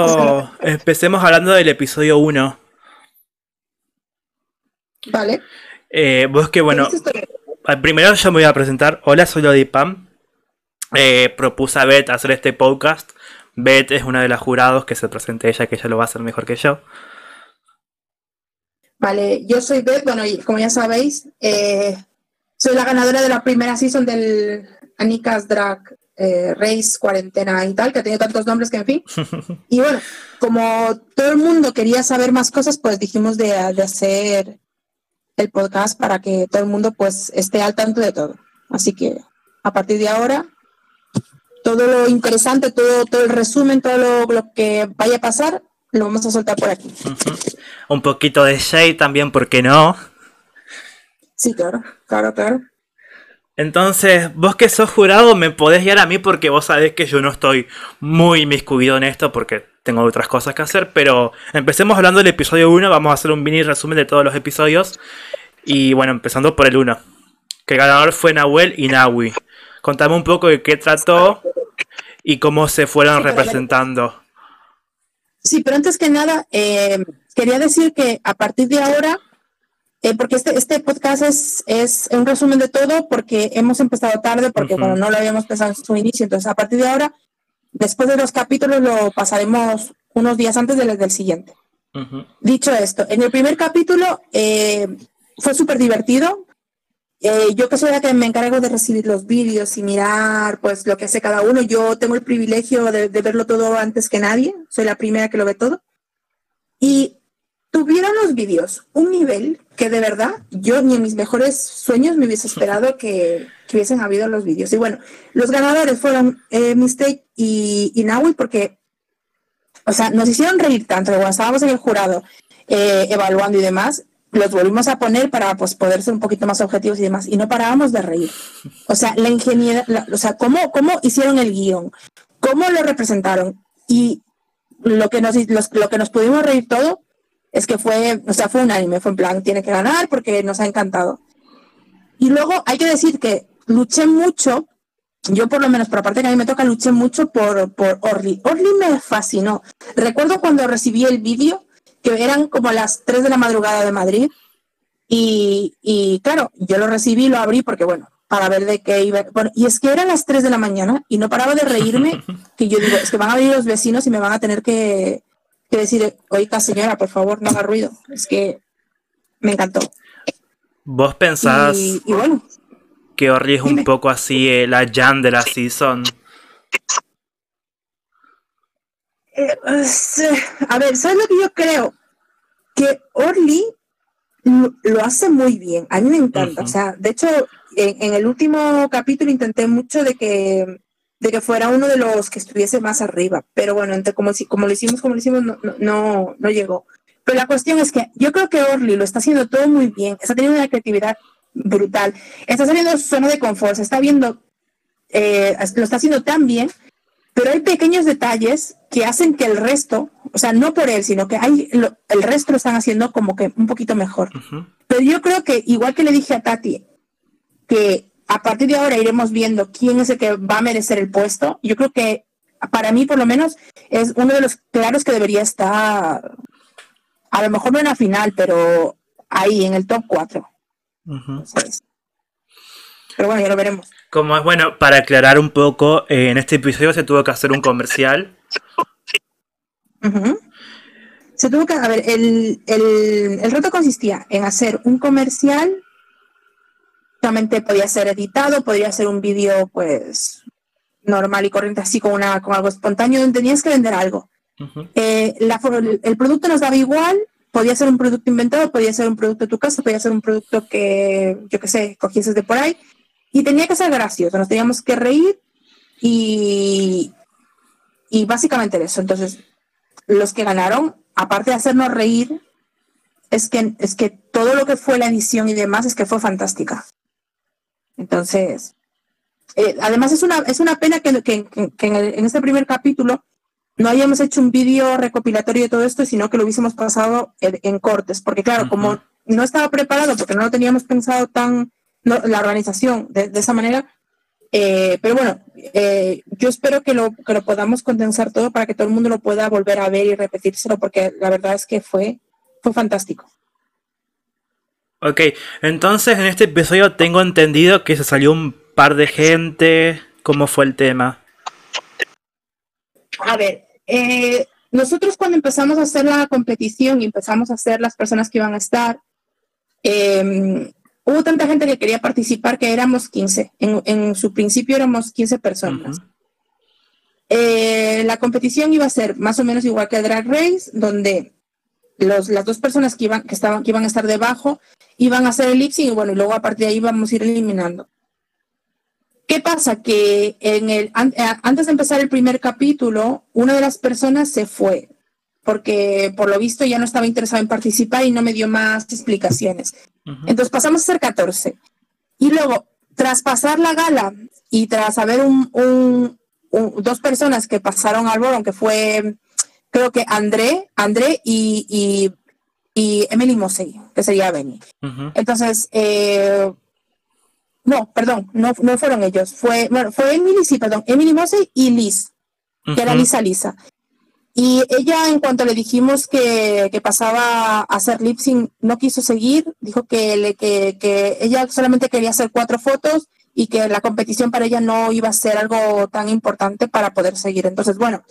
Oh, empecemos hablando del episodio 1. Vale. Eh, vos que bueno, primero yo me voy a presentar. Hola, soy Lodipam. Eh, propuse a Beth hacer este podcast. Beth es una de las jurados que se presente ella, que ella lo va a hacer mejor que yo. Vale, yo soy Beth, bueno, y como ya sabéis, eh, soy la ganadora de la primera season del Anika's Drag eh, Race Cuarentena y tal, que ha tenido tantos nombres que en fin. Y bueno, como todo el mundo quería saber más cosas, pues dijimos de, de hacer el podcast para que todo el mundo pues esté al tanto de todo. Así que a partir de ahora, todo lo interesante, todo, todo el resumen, todo lo, lo que vaya a pasar, lo vamos a soltar por aquí. Un poquito de shade también, ¿por qué no? Sí, claro, claro, claro. Entonces, vos que sos jurado, me podés guiar a mí porque vos sabés que yo no estoy muy miscuido en esto porque tengo otras cosas que hacer, pero empecemos hablando del episodio 1, vamos a hacer un mini resumen de todos los episodios. Y bueno, empezando por el 1, que el ganador fue Nahuel y Nahui. Contame un poco de qué trató y cómo se fueron representando. Sí, pero antes que nada, eh, quería decir que a partir de ahora, eh, porque este, este podcast es, es un resumen de todo, porque hemos empezado tarde, porque Ujú. bueno, no lo habíamos pensado en su inicio, entonces a partir de ahora, después de los capítulos, lo pasaremos unos días antes del, del siguiente. Ujú. Dicho esto, en el primer capítulo eh, fue súper divertido. Eh, yo que soy la que me encargo de recibir los vídeos y mirar pues lo que hace cada uno, yo tengo el privilegio de, de verlo todo antes que nadie, soy la primera que lo ve todo. Y tuvieron los vídeos un nivel que de verdad yo ni en mis mejores sueños me hubiese esperado que, hubiesen habido los vídeos. Y bueno, los ganadores fueron eh, Mistake y, y Naui porque, o sea, nos hicieron reír tanto cuando estábamos en el jurado eh, evaluando y demás, los volvimos a poner para pues, poder ser un poquito más objetivos y demás, y no parábamos de reír. O sea, la ingeniería, o sea, cómo, cómo hicieron el guion, cómo lo representaron, y lo que nos, lo que nos pudimos reír todo es que fue, o sea, fue un anime, fue en plan, tiene que ganar porque nos ha encantado. Y luego hay que decir que luché mucho, yo por lo menos por la parte que a mí me toca, luché mucho por, por Orly. Orly me fascinó. Recuerdo cuando recibí el vídeo, que eran como las 3 de la madrugada de Madrid, y, y claro, yo lo recibí, lo abrí porque bueno, para ver de qué iba. Bueno, y es que eran las 3 de la mañana y no paraba de reírme, que yo digo, es que van a venir los vecinos y me van a tener que, que decir, oiga señora, por favor, no haga ruido. Es que me encantó. ¿Vos pensás Y, y bueno, que Orly es un poco así la Jan de la season? Eh, eh, a ver, ¿sabes lo que yo creo? Que Orly lo, lo hace muy bien. A mí me encanta. O sea, de hecho, en, en el último capítulo intenté mucho de que, de que fuera uno de los que estuviese más arriba. Pero bueno, entre como, si, como lo hicimos, como lo hicimos, no, no, no, llegó. Pero la cuestión es que yo creo que Orly lo está haciendo todo muy bien. Está teniendo una creatividad brutal. Está saliendo de su zona de confort. Se está viendo, eh, lo está haciendo tan bien pero hay pequeños detalles que hacen que el resto, o sea, no por él, sino que hay lo- el resto lo están haciendo como que un poquito mejor. Pero yo creo que, igual que le dije a Tati, que a partir de ahora iremos viendo quién es el que va a merecer el puesto, yo creo que para mí, por lo menos, es uno de los claros que debería estar, a lo mejor no en la final, pero ahí, en el top 4. Ujú. Pero bueno, ya lo veremos. Como es bueno, para aclarar un poco, eh, en este episodio se tuvo que hacer un comercial. Se tuvo que, a ver, el, el, el reto consistía en hacer un comercial, solamente podía ser editado, podría ser un vídeo pues normal y corriente, así con, una, con algo espontáneo, tenías que vender algo. Eh, la el producto nos daba igual, podía ser un producto inventado, podía ser un producto de tu casa, podía ser un producto que, yo qué sé, cogieses de por ahí, y tenía que ser gracioso, nos teníamos que reír y, y básicamente eso. Entonces, los que ganaron, aparte de hacernos reír, es que, es que todo lo que fue la edición y demás es que fue fantástica. Entonces, eh, además es una, es una pena que, que- en, el- en este primer capítulo no hayamos hecho un vídeo recopilatorio de todo esto, sino que lo hubiésemos pasado en, en cortes, porque claro, como no estaba preparado, porque no lo teníamos pensado tan, no, la organización de, de esa manera, Eh, pero bueno, eh, yo espero que lo, que lo podamos condensar todo para que todo el mundo lo pueda volver a ver y repetírselo, porque la verdad es que fue, fue fantástico. Ok, entonces en este episodio tengo entendido que se salió un par de gente. ¿Cómo fue el tema? A ver, eh, nosotros cuando empezamos a hacer la competición y empezamos a hacer las personas que iban a estar, eh, hubo tanta gente que quería participar que éramos 15. En, en su principio éramos 15 personas. eh, la competición iba a ser más o menos igual que Drag Race, donde los, las dos personas que iban, que, estaban, que iban a estar debajo iban a hacer el lip sync y bueno, y luego a partir de ahí vamos a ir eliminando. ¿Qué pasa? Que en el, an, antes de empezar el primer capítulo, una de las personas se fue, porque por lo visto ya no estaba interesado en participar y no me dio más explicaciones. Uh -huh. Entonces pasamos a ser 14. Y luego, tras pasar la gala y tras haber un, un, un, dos personas que pasaron al bolo, que fue, creo que André, André y, y, y Emily Mosey, que sería Benny. Uh -huh. Entonces, eh, no, perdón, no, no fueron ellos. Fue, bueno, fue Emily, sí, perdón, Emily Mosey y Liz, que uh -huh. era Lisa Lisa. Y ella, en cuanto le dijimos que, que pasaba a hacer lip sync, no quiso seguir, dijo que, le, que, que ella solamente quería hacer cuatro fotos y que la competición para ella no iba a ser algo tan importante para poder seguir. Entonces, bueno,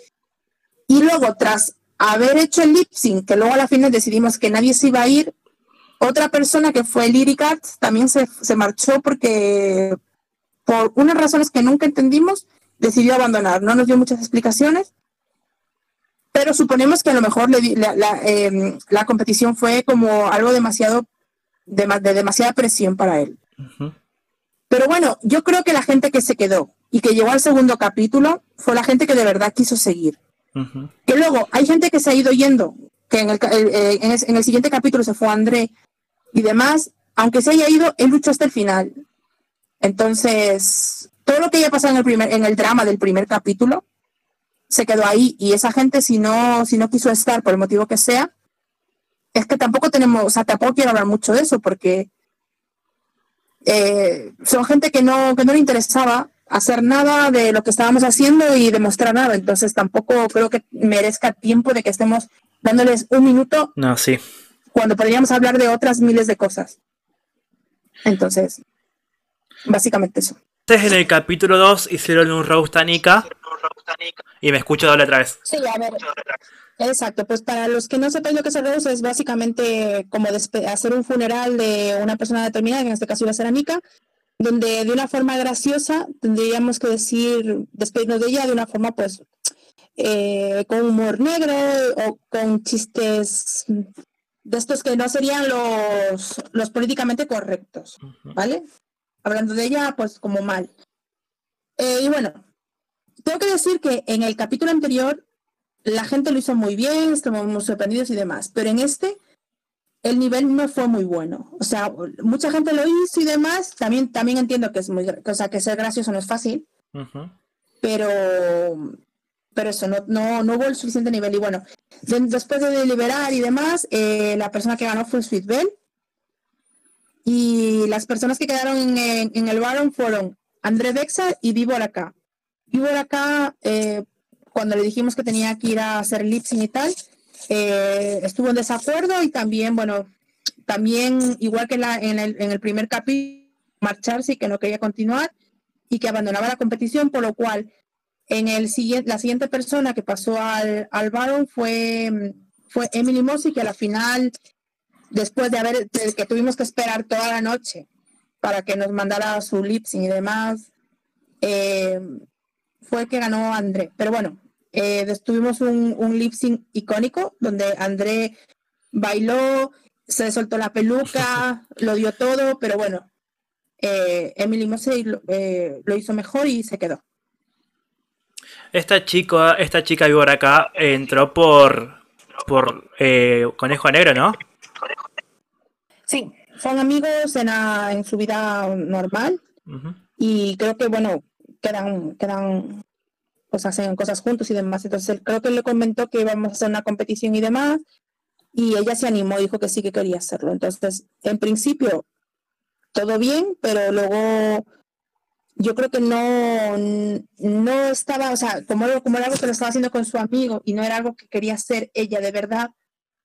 y luego tras haber hecho el lip sync, que luego a la final decidimos que nadie se iba a ir, otra persona que fue Lyric Arts también se, se marchó porque por unas razones que nunca entendimos decidió abandonar. No nos dio muchas explicaciones, pero suponemos que a lo mejor le, la, la, eh, la, competición fue como algo demasiado, de, de demasiada presión para él. Uh -huh. Pero bueno, yo creo que la gente que se quedó y que llegó al segundo capítulo fue la gente que de verdad quiso seguir. Que luego hay gente que se ha ido yendo, que en el, eh, en, el, en el siguiente capítulo se fue André y demás, aunque se haya ido, él luchó hasta el final. Entonces, todo lo que haya pasado en el, primer, en el drama del primer capítulo se quedó ahí. Y esa gente si no, si no quiso estar por el motivo que sea, es que tampoco tenemos, o sea, tampoco quiero hablar mucho de eso porque eh, son gente que no, que no le interesaba hacer nada de lo que estábamos haciendo y demostrar nada, entonces tampoco creo que merezca tiempo de que estemos dándoles un minuto. No, sí. Cuando podríamos hablar de otras miles de cosas. Entonces, básicamente eso. Entonces en el capítulo 2 hicieron un roast a Nika y me escucho doble otra vez. Sí, a ver. Exacto, pues para los que no sepan lo que es el roast es básicamente como hacer un funeral de una persona determinada, que en este caso iba a ser a Nika, donde de una forma graciosa tendríamos que decir, despedirnos de ella de una forma pues eh, con humor negro o con chistes de estos que no serían los, los políticamente correctos, ¿vale? Hablando de ella, pues como mal. Eh, y bueno, tengo que decir que en el capítulo anterior la gente lo hizo muy bien, estamos muy sorprendidos y demás, pero en este el nivel no fue muy bueno. O sea, mucha gente lo hizo y demás. También, también entiendo que es muy, o sea, que ser gracioso no es fácil, uh -huh. pero, pero eso, no, no, no hubo el suficiente nivel. Y bueno, de, después de deliberar y demás, eh, la persona que ganó fue Sweet Bell. Y las personas que quedaron en, en, en el Baron fueron André Dexa y Vivo acá. Vivo acá, eh, cuando le dijimos que tenía que ir a hacer lip sync y tal, eh, estuvo en desacuerdo y también, bueno, también, igual que la, en, el, en el primer capítulo, marcharse y que no quería continuar y que abandonaba la competición, por lo cual en el siguiente, la siguiente persona que pasó al, al Baron fue, fue Emily Mossy, que a la final, después de haber, de que tuvimos que esperar toda la noche para que nos mandara su lip y demás, eh, fue el que ganó André. Pero bueno, eh, tuvimos un, un lip sync icónico donde André bailó, se soltó la peluca, lo dio todo, pero bueno, eh, Emily Mosey lo, eh, lo, hizo mejor y se quedó. Esta chica, esta chica víbora acá entró por por eh, Conejo Negro, ¿no? Sí, son amigos en, la, en su vida normal uh -huh. y creo que bueno quedan quedan pues hacen cosas juntos y demás. Entonces creo que él le comentó que íbamos a hacer una competición y demás, y ella se animó, dijo que sí que quería hacerlo. Entonces, en principio, todo bien, pero luego yo creo que no, no estaba, o sea, como, como era algo que lo estaba haciendo con su amigo y no era algo que quería hacer ella de verdad,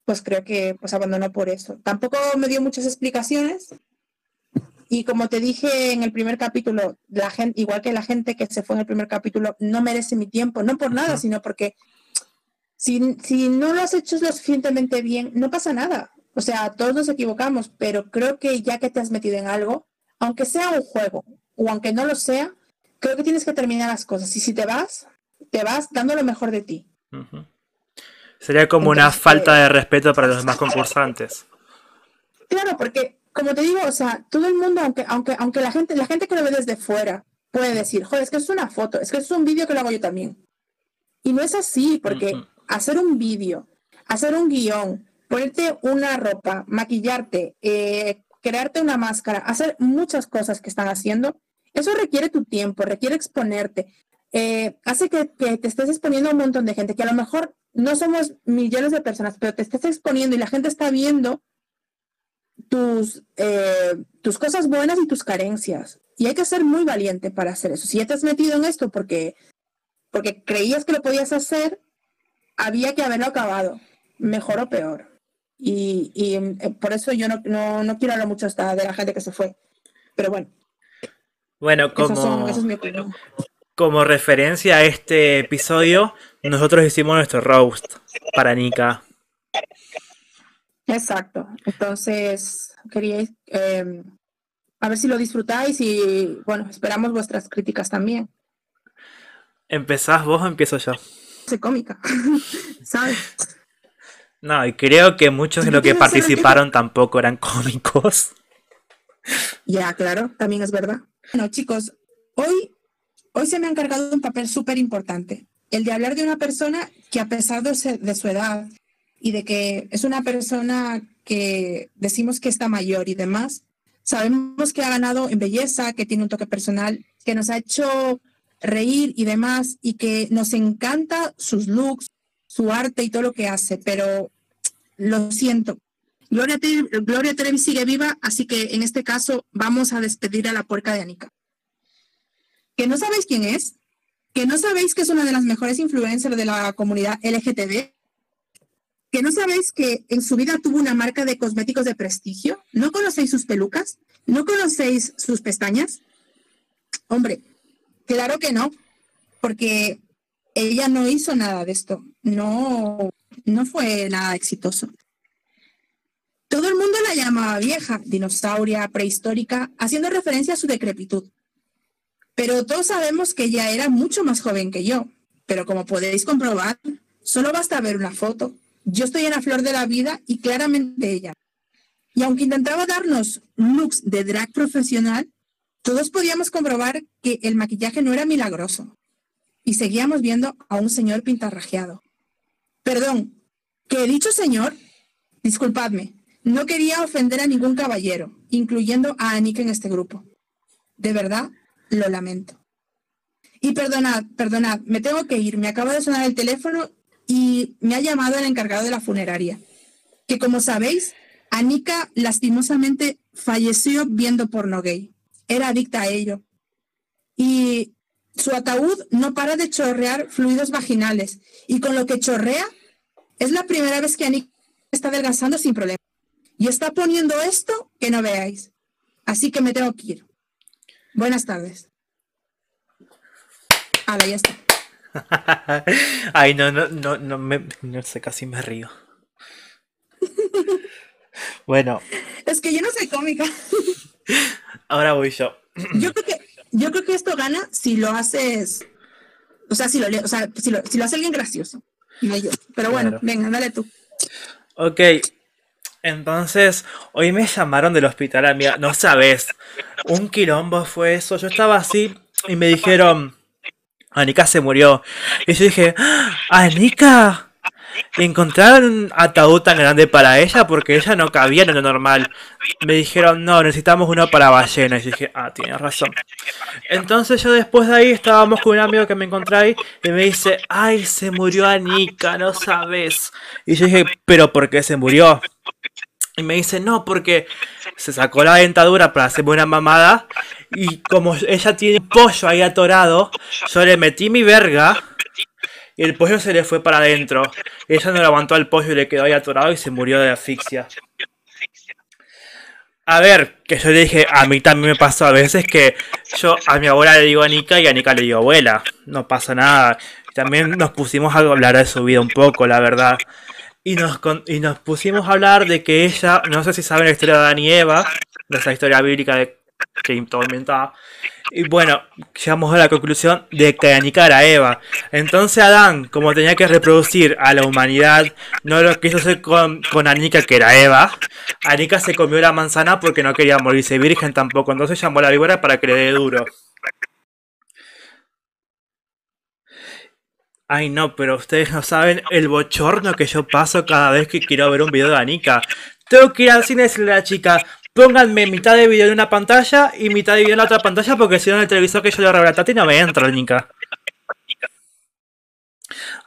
pues creo que pues abandonó por eso. Tampoco me dio muchas explicaciones. Y como te dije en el primer capítulo, la gente, igual que la gente que se fue en el primer capítulo, no merece mi tiempo, no por nada, sino porque si, si no lo has hecho lo suficientemente bien, no pasa nada. O sea, todos nos equivocamos, pero creo que ya que te has metido en algo, aunque sea un juego o aunque no lo sea, creo que tienes que terminar las cosas. Y si te vas, te vas dando lo mejor de ti. Sería como una falta de respeto para los demás concursantes. Claro, porque como te digo, o sea, todo el mundo, aunque, aunque, aunque la gente, la gente que lo ve desde fuera puede decir, joder, es que es una foto, es que es un vídeo que lo hago yo también. Y no es así, porque hacer un vídeo, hacer un guion, ponerte una ropa, maquillarte, eh, crearte una máscara, hacer muchas cosas que están haciendo, eso requiere tu tiempo, requiere exponerte. Eh, hace que, que, te estés exponiendo a un montón de gente, que a lo mejor no somos millones de personas, pero te estés exponiendo y la gente está viendo tus, eh, tus cosas buenas y tus carencias. Y hay que ser muy valiente para hacer eso. Si ya te has metido en esto porque, porque creías que lo podías hacer, había que haberlo acabado, mejor o peor. Y, y eh, por eso yo no, no, no, quiero hablar mucho hasta de la gente que se fue. Pero bueno. Bueno, como, como referencia a este episodio, nosotros hicimos nuestro roast para Nika. Exacto. Entonces, quería eh, a ver si lo disfrutáis y, bueno, esperamos vuestras críticas también. ¿Empezás vos o empiezo yo? Soy cómica, ¿sabes? No, y creo que muchos de los que participaron tampoco eran cómicos. Ya, claro, también es verdad. Bueno, chicos, hoy, hoy se me ha encargado un papel súper importante, el de hablar de una persona que a pesar de su edad y de que es una persona que decimos que está mayor y demás, sabemos que ha ganado en belleza, que tiene un toque personal, que nos ha hecho reír y demás, y que nos encanta sus looks, su arte y todo lo que hace, pero lo siento. Gloria, Gloria Trevi sigue viva, así que en este caso vamos a despedir a la puerca de Anika. Que no sabéis quién es, que no sabéis que es una de las mejores influencers de la comunidad LGTB, que no sabéis que en su vida tuvo una marca de cosméticos de prestigio, no conocéis sus pelucas, no conocéis sus pestañas. Hombre, claro que no, porque ella no hizo nada de esto, no, no fue nada exitoso. Todo el mundo la llamaba vieja, dinosauria, prehistórica, haciendo referencia a su decrepitud. Pero todos sabemos que ella era mucho más joven que yo. Pero como podéis comprobar, solo basta ver una foto yo estoy en la flor de la vida y claramente ella. Y aunque intentaba darnos looks de drag profesional, todos podíamos comprobar que el maquillaje no era milagroso. Y seguíamos viendo a un señor pintarrajeado. Perdón, que he dicho señor, disculpadme, no quería ofender a ningún caballero, incluyendo a Anika en este grupo. De verdad, lo lamento. Y perdonad, perdonad, me tengo que ir, me acaba de sonar el teléfono y me ha llamado el encargado de la funeraria, que como sabéis, Anika lastimosamente falleció viendo porno gay. Era adicta a ello. Y su ataúd no para de chorrear fluidos vaginales. Y con lo que chorrea, es la primera vez que Anika está adelgazando sin problema. Y está poniendo esto que no veáis. Así que me tengo que ir. Buenas tardes. Ahora ya está. Ay, no, no, no, no, me, no sé, casi me río. Bueno. Es que yo no soy cómica. Ahora voy yo. Yo creo que, yo creo que esto gana si lo haces, o sea, si lo, o sea, si lo, si lo hace alguien gracioso. No yo. Pero bueno, venga, dale tú. Ok. Entonces, hoy me llamaron del hospital, amiga. No sabes. Un quilombo fue eso. Yo estaba así y me dijeron Anika se murió. Y yo dije, ¡Ah, Anika, encontraron un ataúd tan grande para ella porque ella no cabía en lo normal. Me dijeron, no, necesitamos uno para ballena. Y yo dije, ah, tienes razón. Entonces yo después de ahí estábamos con un amigo que me encontré ahí y me dice, ay, se murió Anika, no sabes. Y yo dije, pero ¿por qué se murió? Y me dice, no, porque se sacó la dentadura para hacerme una mamada. Y como ella tiene pollo ahí atorado, yo le metí mi verga. Y el pollo se le fue para adentro. Ella no aguantó al pollo y le quedó ahí atorado y se murió de asfixia. A ver, que yo le dije, a mí también me pasó a veces que yo a mi abuela le digo a Nika y a Nika le digo abuela. No pasa nada. También nos pusimos a hablar de su vida un poco, la verdad. Y nos, y nos pusimos a hablar de que ella, no sé si saben la historia de Adán y Eva, de esa historia bíblica de que inventaba. Y bueno, llegamos a la conclusión de que Anika era Eva. Entonces Adán, como tenía que reproducir a la humanidad, no lo quiso hacer con, con Anika, que era Eva. Anika se comió la manzana porque no quería morirse virgen tampoco. Entonces llamó a la víbora para que le dé duro. Ay, no, pero ustedes no saben el bochorno que yo paso cada vez que quiero ver un video de Anika. Tengo que ir al cine y decirle a la chica, pónganme mitad de video en una pantalla y mitad de video en la otra pantalla porque si no en el televisor que yo le revela a no me entra, Anika.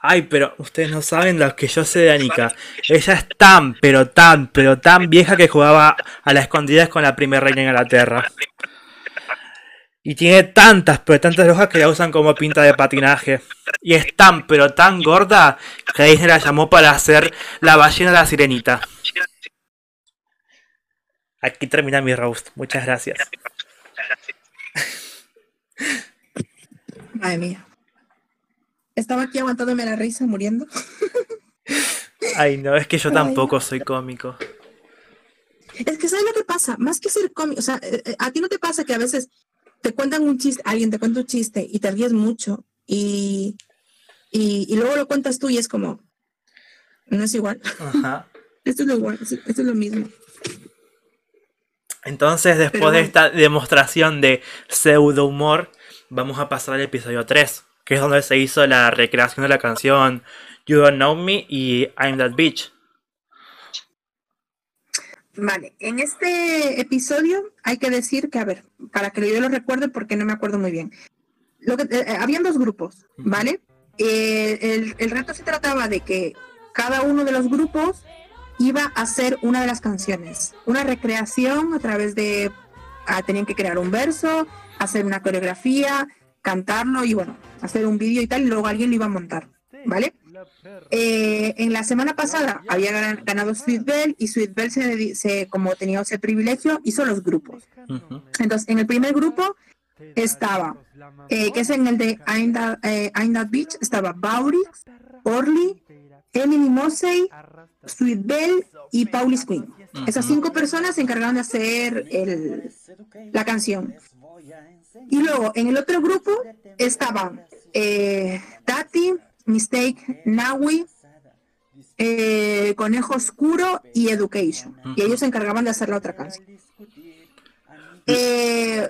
Ay, pero ustedes no saben lo que yo sé de Anika. Ella es tan, pero tan, pero tan vieja que jugaba a las escondidas con la primera reina de Inglaterra. Y tiene tantas, pero tantas hojas que la usan como pinta de patinaje. Y es tan, pero tan gorda que Disney la llamó para hacer la ballena de la sirenita. Aquí termina mi roast. Muchas gracias. Madre mía. Estaba aquí aguantándome la risa muriendo. Ay, no, es que yo tampoco soy cómico. Es que ¿sabes lo que pasa? Más que ser cómico, o sea, eh, eh, a ti no te pasa que a veces te cuentan un chiste, alguien te cuenta un chiste y te ríes mucho y, y, luego lo cuentas tú y es como, no es igual. Ajá. esto, es lo, esto es lo mismo. Entonces, después de esta demostración de pseudo humor, vamos a pasar al episodio 3, que es donde se hizo la recreación de la canción You Don't Know Me y I'm That Bitch. Vale, en este episodio hay que decir que, a ver, para que yo lo recuerde porque no me acuerdo muy bien. Lo que, eh, eh, habían dos grupos, ¿vale? Eh, el, reto se trataba de que cada uno de los grupos iba a hacer una de las canciones, una recreación a través de, ah, tenían que crear un verso, hacer una coreografía, cantarlo y bueno, hacer un vídeo y tal, y luego alguien lo iba a montar, ¿vale? Eh, en la semana pasada había ganado Sweet Bell y Sweet Bell se, como tenía ese privilegio hizo los grupos. Entonces, en el primer grupo estaba, eh, que es en el de I'm That, eh, Beach, estaba Baurix, Orly, Emily Mosey, Sweet Bell y Paulis Queen. Esas cinco personas se encargaron de hacer el, la canción. Y luego en el otro grupo estaban eh, Tati, Mistake, Nawi, eh, Conejo Oscuro y Education. Y ellos se encargaban de hacer la otra canción. Eh,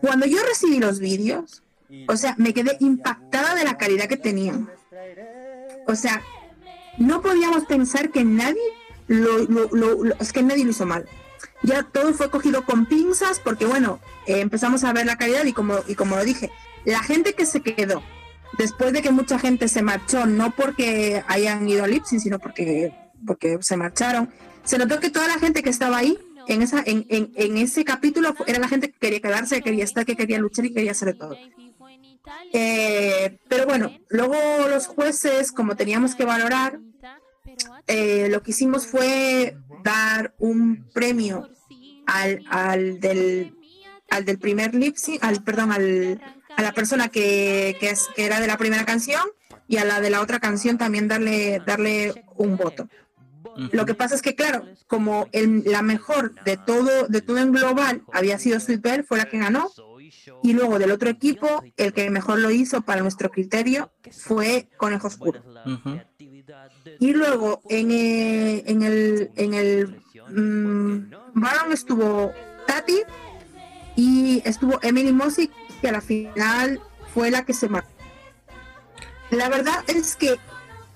cuando yo recibí los vídeos, o sea, me quedé impactada de la calidad que tenían. O sea, no podíamos pensar que nadie lo, es que nadie lo hizo mal. Ya todo fue cogido con pinzas porque bueno, eh, empezamos a ver la calidad y como, y como lo dije, la gente que se quedó después de que mucha gente se marchó, no porque hayan ido a Lipsy, sino porque, porque se marcharon, se notó que toda la gente que estaba ahí en, esa, en, en, ese capítulo era la gente que quería quedarse, que quería estar, que quería luchar y quería hacer todo. Eh, pero bueno, luego los jueces, como teníamos que valorar, eh, lo que hicimos fue dar un premio al, al del al del primer lip al perdón, al, a la persona que, que, es, que era de la primera canción y a la de la otra canción también darle, darle un voto. Lo que pasa es que, claro, como el, la mejor de todo, de todo en global había sido Sweet Bell, fue la que ganó. Y luego del otro equipo, el que mejor lo hizo para nuestro criterio fue Conejo Oscuro. Y luego en, eh, en el, en el mm, Baron estuvo Tati y estuvo Emily Mosick que a la final fue la que se marcó. La verdad es que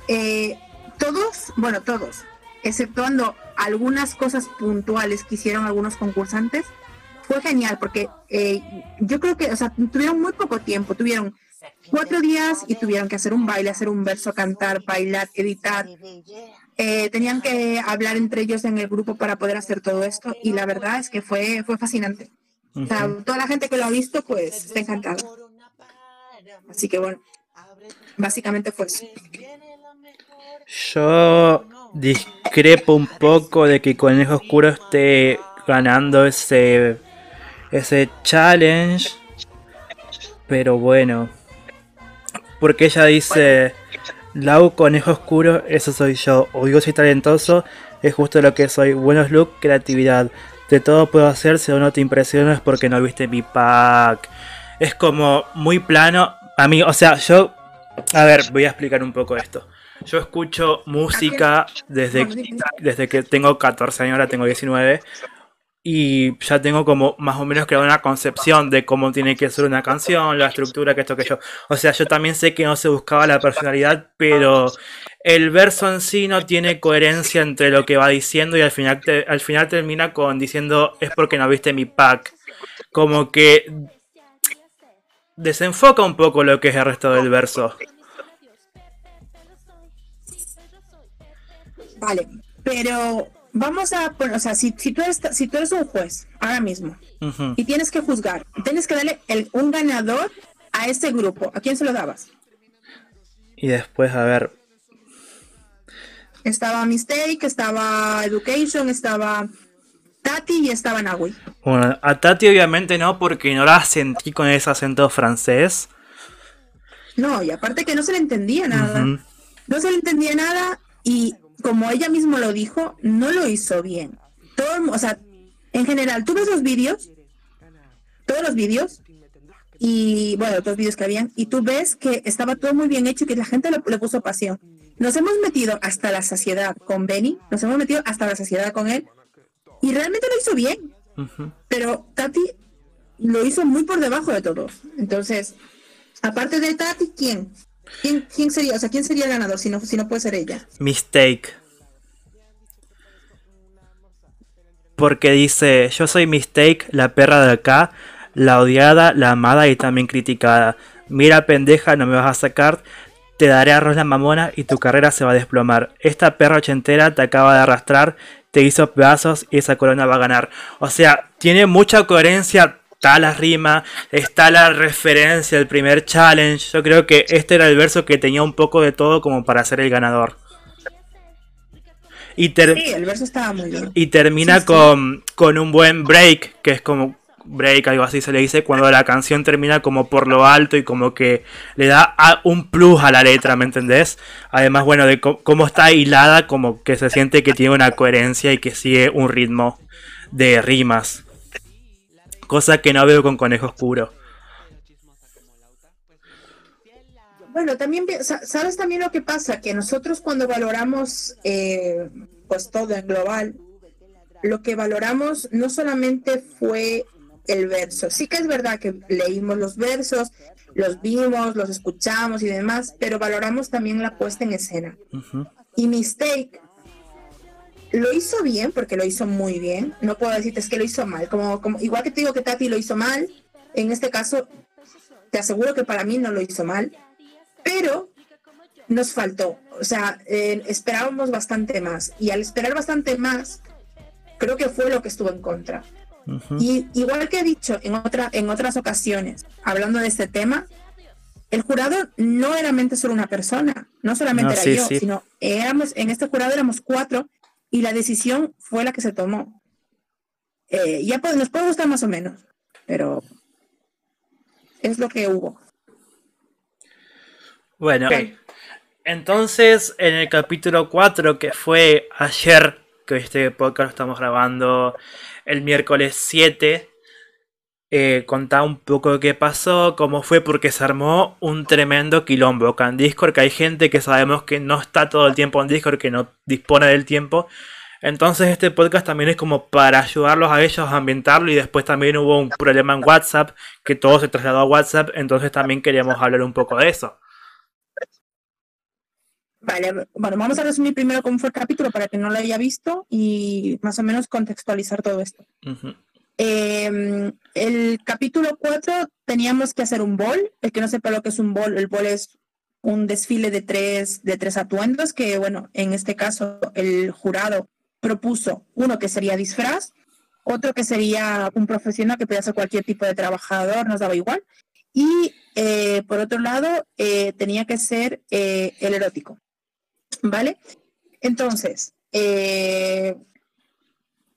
eh, todos, bueno, todos, exceptuando algunas cosas puntuales que hicieron algunos concursantes, fue genial porque eh, yo creo que, o sea, tuvieron muy poco tiempo, tuvieron cuatro días y tuvieron que hacer un baile, hacer un verso, cantar, bailar, editar. Eh, tenían que hablar entre ellos en el grupo para poder hacer todo esto y la verdad es que fue, fue fascinante. Toda la gente que lo ha visto, pues está encantada. Así que bueno, básicamente fue eso. Yo discrepo un poco de que Conejo Oscuro esté ganando ese, ese challenge. Pero bueno. Porque ella dice, Lau Conejo Oscuro, eso soy yo. O yo soy talentoso, es justo lo que soy. Buenos looks, creatividad. De todo puedo hacer, si no te impresionas porque no viste mi pack. Es como muy plano. A mí, o sea, yo... A ver, voy a explicar un poco esto. Yo escucho música desde, desde que tengo 14 años, ahora tengo 19 y ya tengo como más o menos creado una concepción de cómo tiene que ser una canción, la estructura, que esto, que yo. O sea, yo también sé que no se buscaba la personalidad, pero el verso en sí no tiene coherencia entre lo que va diciendo y al final, al final termina con diciendo es porque no viste mi pack. Como que desenfoca un poco lo que es el resto del verso. Vale, pero vamos a poner, o sea, si, si, tú eres, si tú eres un juez ahora mismo y tienes que juzgar, tienes que darle el, un ganador a ese grupo, ¿a quién se lo dabas? Y después, a ver. Estaba Mistake, estaba Education, estaba Tati y estaba Nahui. Bueno, a Tati obviamente no, porque no la sentí con ese acento francés. No, y aparte que no se le entendía nada. No se le entendía nada y como ella misma lo dijo, no lo hizo bien. Todo, o sea, en general, tú ves los vídeos, todos los vídeos, y bueno, los vídeos que habían, y tú ves que estaba todo muy bien hecho y que la gente le, puso pasión. Nos hemos metido hasta la saciedad con Benny, nos hemos metido hasta la saciedad con él, y realmente lo hizo bien. Pero Tati lo hizo muy por debajo de todos. Entonces, aparte de Tati, ¿quién? ¿Quién, sería? O sea, ¿quién sería el ganador si no, si no puede ser ella? Mistake. Porque dice, yo soy Mistake, la perra de acá, la odiada, la amada y también criticada. Mira pendeja, no me vas a sacar, te daré arroz la mamona y tu carrera se va a desplomar. Esta perra ochentera te acaba de arrastrar, te hizo pedazos y esa corona va a ganar. O sea, tiene mucha coherencia está la rima, está la referencia, el primer challenge. Yo creo que este era el verso que tenía un poco de todo como para ser el ganador. Y, sí, el verso estaba muy bien. y termina Con, con un buen break, que es como break, algo así se le dice, cuando la canción termina como por lo alto y como que le da un plus a la letra, ¿me entendés? Además, bueno, de cómo está hilada, como que se siente que tiene una coherencia y que sigue un ritmo de rimas cosa que no veo con Conejo Oscuro. Bueno, también, ¿sabes también lo que pasa? Que nosotros cuando valoramos eh, pues todo en global, lo que valoramos no solamente fue el verso. Sí que es verdad que leímos los versos, los vimos, los escuchamos y demás, pero valoramos también la puesta en escena. Y Mistake lo hizo bien, porque lo hizo muy bien. No puedo decirte es que lo hizo mal. Como, como, igual que te digo que Tati lo hizo mal, en este caso te aseguro que para mí no lo hizo mal. Pero nos faltó. O sea, eh, esperábamos bastante más. Y al esperar bastante más, creo que fue lo que estuvo en contra. Y igual que he dicho en, otra, en otras ocasiones, hablando de este tema, el jurado no era mente solo una persona, no solamente era yo, sino éramos, en este jurado éramos cuatro y la decisión fue la que se tomó. Eh, ya nos puede gustar más o menos, pero es lo que hubo. Bueno, entonces en el capítulo 4, que fue ayer, que este podcast lo estamos grabando el miércoles 7, eh, contaba un poco qué pasó, cómo fue, porque se armó un tremendo quilombo acá en Discord, que hay gente que sabemos que no está todo el tiempo en Discord, que no dispone del tiempo. Entonces este podcast también es como para ayudarlos a ellos a ambientarlo y después también hubo un problema en WhatsApp, que todo se trasladó a WhatsApp, entonces también queríamos hablar un poco de eso. Vale, bueno, vamos a resumir primero cómo fue el capítulo para que no lo haya visto y más o menos contextualizar todo esto. Em, el capítulo 4 teníamos que hacer un bol. El que no sepa lo que es un bol, el bol es un desfile de tres, de tres atuendos que, bueno, en este caso el jurado propuso uno que sería disfraz, otro que sería un profesional que podía ser cualquier tipo de trabajador, nos daba igual, y eh, por otro lado eh, tenía que ser eh, el erótico, ¿vale? Entonces,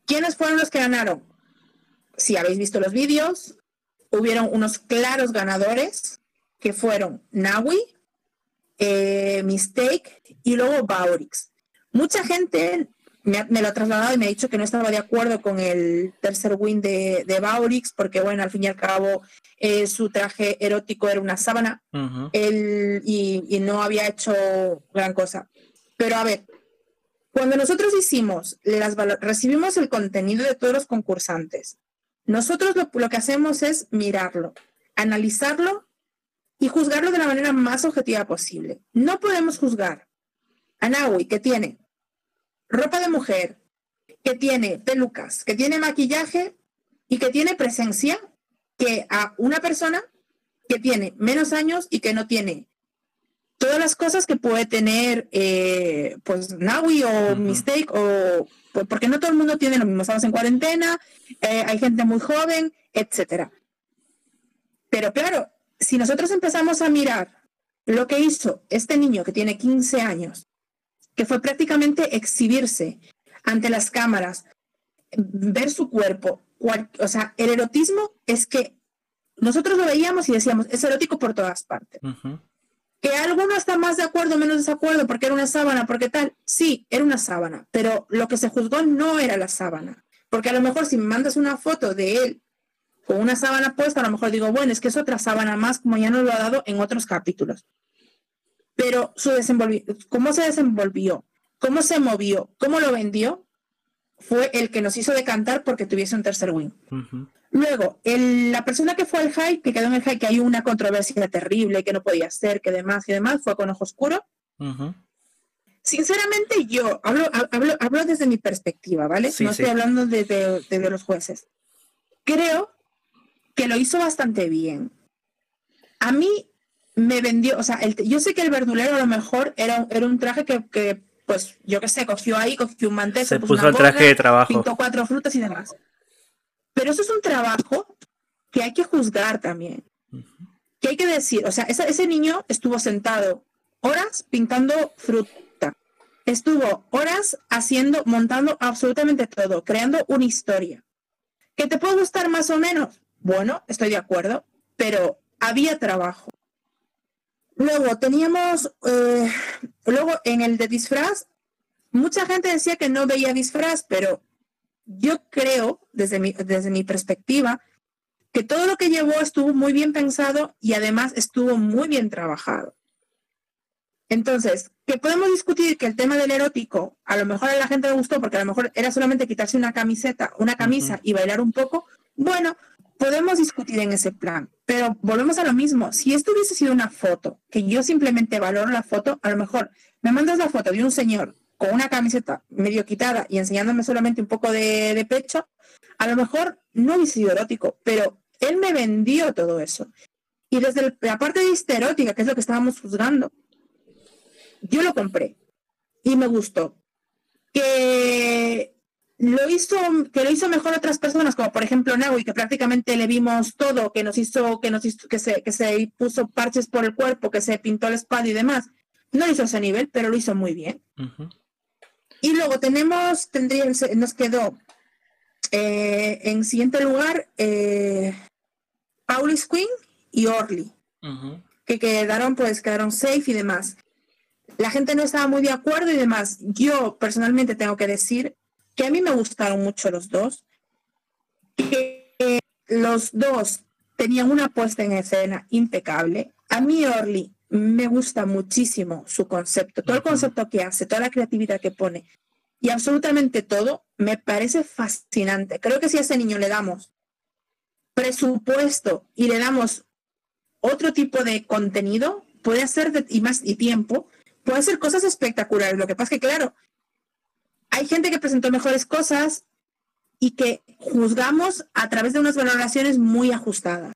¿quiénes fueron los que ganaron? Si habéis visto los vídeos, hubieron unos claros ganadores que fueron Nawi, Mistake y luego Baurix. Mucha gente me, lo ha trasladado y me ha dicho que no estaba de acuerdo con el tercer win de, de Baurix, porque bueno, al fin y al cabo eh, su traje erótico era una sábana y, no había hecho gran cosa. Pero a ver, cuando nosotros hicimos, recibimos el contenido de todos los concursantes, nosotros lo, lo que hacemos es mirarlo, analizarlo y juzgarlo de la manera más objetiva posible. No podemos juzgar a Naui, que tiene ropa de mujer, que tiene pelucas, que tiene maquillaje y que tiene presencia, que a una persona que tiene menos años y que no tiene todas las cosas que puede tener eh, pues Naui o Mistake o porque no todo el mundo tiene lo mismo, estamos en cuarentena, eh, hay gente muy joven, etcétera. Pero claro, si nosotros empezamos a mirar lo que hizo este niño que tiene 15 años que fue prácticamente exhibirse ante las cámaras, ver su cuerpo. o sea, el erotismo es que nosotros lo veíamos y decíamos, es erótico por todas partes. Que alguno está más de acuerdo, menos desacuerdo, porque era una sábana, porque tal. Sí, era una sábana, pero lo que se juzgó no era la sábana. Porque a lo mejor si me mandas una foto de él con una sábana puesta, a lo mejor digo, bueno, es que es otra sábana más, como ya nos lo ha dado en otros capítulos pero su cómo se desenvolvió, cómo se movió, cómo lo vendió, fue el que nos hizo decantar porque tuviese un tercer win. Luego, la persona que fue al high, que quedó en el high, que hay una controversia terrible, que no podía ser, que demás y demás, fue con ojo oscuro. Sinceramente, yo hablo, hablo, desde mi perspectiva, ¿vale? no estoy hablando de, los jueces. Creo que lo hizo bastante bien. A mí me vendió, o sea, yo sé que el verdulero a lo mejor era, era un traje que, pues, yo qué sé, cogió ahí, cogió un mantel, se, puso, el traje de trabajo. Pintó cuatro frutas y demás. Pero eso es un trabajo que hay que juzgar también. Que hay que decir, o sea, ese, niño estuvo sentado horas pintando fruta. Estuvo horas haciendo, montando absolutamente todo, creando una historia. ¿Que te puede gustar más o menos? Bueno, estoy de acuerdo, pero había trabajo. Luego teníamos, eh, luego en el de disfraz, mucha gente decía que no veía disfraz, pero yo creo, desde mi, desde mi perspectiva, que todo lo que llevó estuvo muy bien pensado y además estuvo muy bien trabajado. Entonces, que podemos discutir que el tema del erótico, a lo mejor a la gente le gustó porque a lo mejor era solamente quitarse una camiseta, una camisa y bailar un poco, bueno, podemos discutir en ese plan, pero volvemos a lo mismo. Si esto hubiese sido una foto, que yo simplemente valoro la foto, a lo mejor me mandas la foto de un señor con una camiseta medio quitada y enseñándome solamente un poco de, pecho, a lo mejor no hubiese sido erótico, pero él me vendió todo eso. Y desde la parte de erótica, que es lo que estábamos juzgando, yo lo compré y me gustó. Que lo hizo, que lo hizo mejor otras personas, como por ejemplo Naui, que prácticamente le vimos todo, que nos hizo, que nos hizo, que se, que se puso parches por el cuerpo, que se pintó la espalda y demás. No lo hizo a ese nivel, pero lo hizo muy bien. Y luego tenemos, tendría, nos quedó eh, en siguiente lugar eh, Paulis Queen y Orly, que quedaron, pues, quedaron safe y demás. La gente no estaba muy de acuerdo y demás. Yo personalmente tengo que decir que a mí me gustaron mucho los dos, que los dos tenían una puesta en escena impecable. A mí Orly me gusta muchísimo su concepto, todo el concepto que hace, toda la creatividad que pone y absolutamente todo me parece fascinante. Creo que si a ese niño le damos presupuesto y le damos otro tipo de contenido, puede hacer y más y tiempo, puede hacer cosas espectaculares. Lo que pasa es que, claro, hay gente que presentó mejores cosas, y que juzgamos a través de unas valoraciones muy ajustadas.